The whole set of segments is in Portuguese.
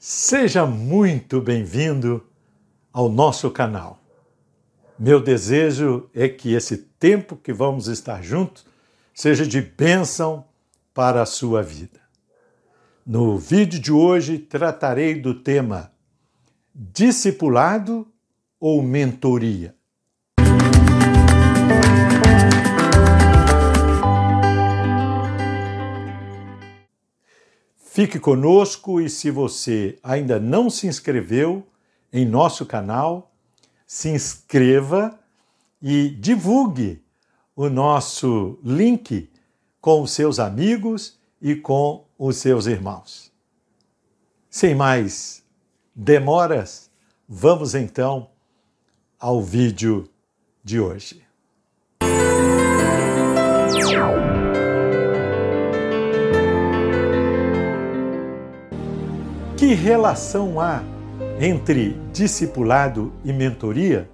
Seja muito bem-vindo ao nosso canal. Meu desejo é que esse tempo que vamos estar juntos seja de bênção para a sua vida. No vídeo de hoje tratarei do tema discipulado ou mentoria. Fique conosco e se você ainda não se inscreveu em nosso canal, se inscreva e divulgue o nosso link com os seus amigos e com os seus irmãos. Sem mais demoras, vamos então ao vídeo de hoje. Que relação há entre discipulado e mentoria?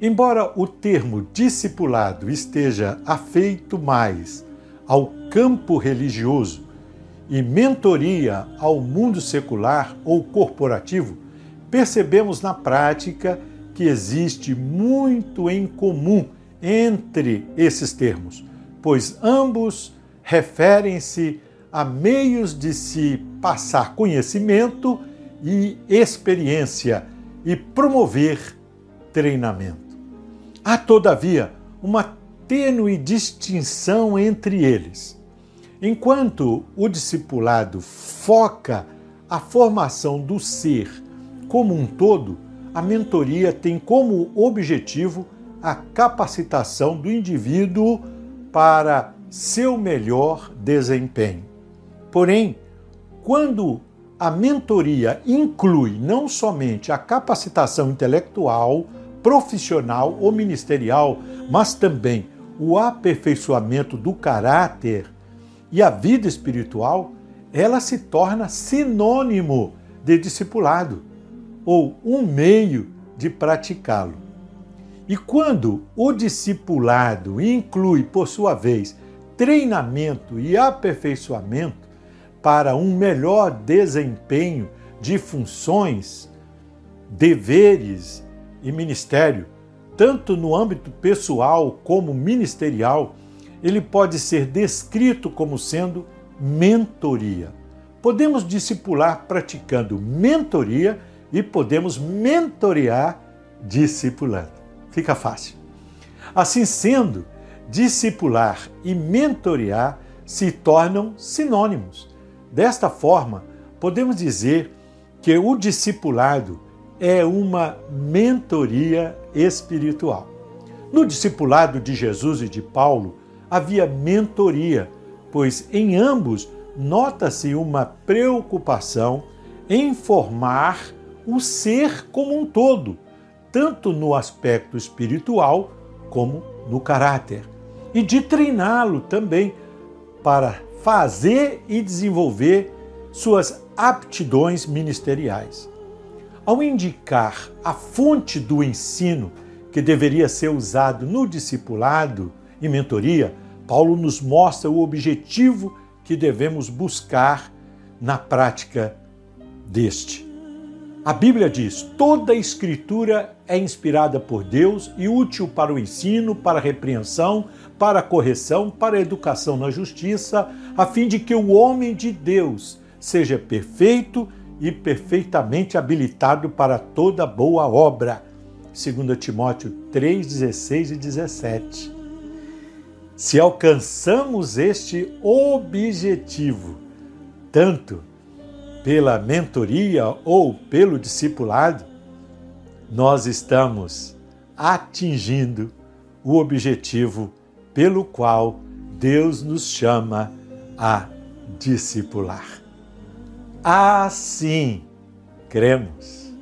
Embora o termo discipulado esteja afeito mais ao campo religioso e mentoria ao mundo secular ou corporativo, percebemos na prática que existe muito em comum entre esses termos, pois ambos referem-se a meios de se passar conhecimento e experiência e promover treinamento. Há, todavia, uma tênue distinção entre eles. Enquanto o discipulado foca a formação do ser como um todo, a mentoria tem como objetivo a capacitação do indivíduo para seu melhor desempenho. Porém, quando a mentoria inclui não somente a capacitação intelectual, profissional ou ministerial, mas também o aperfeiçoamento do caráter e a vida espiritual, ela se torna sinônimo de discipulado ou um meio de praticá-lo. E quando o discipulado inclui, por sua vez, treinamento e aperfeiçoamento, para um melhor desempenho de funções, deveres e ministério, tanto no âmbito pessoal como ministerial, ele pode ser descrito como sendo mentoria. Podemos discipular praticando mentoria e podemos mentorear discipulando. Fica fácil. Assim sendo, discipular e mentorear se tornam sinônimos. Desta forma, podemos dizer que o discipulado é uma mentoria espiritual. No discipulado de Jesus e de Paulo havia mentoria, pois em ambos nota-se uma preocupação em formar o ser como um todo, tanto no aspecto espiritual como no caráter, e de treiná-lo também para fazer e desenvolver suas aptidões ministeriais. Ao indicar a fonte do ensino que deveria ser usado no discipulado e mentoria, Paulo nos mostra o objetivo que devemos buscar na prática deste. A Bíblia diz: toda a Escritura é inspirada por Deus e útil para o ensino, para a repreensão, para a correção, para a educação na justiça, a fim de que o homem de Deus seja perfeito e perfeitamente habilitado para toda boa obra. 2 Timóteo 3, 16 e 17. Se alcançamos este objetivo, tanto pela mentoria ou pelo discipulado, nós estamos atingindo o objetivo pelo qual Deus nos chama a discipular. Assim cremos.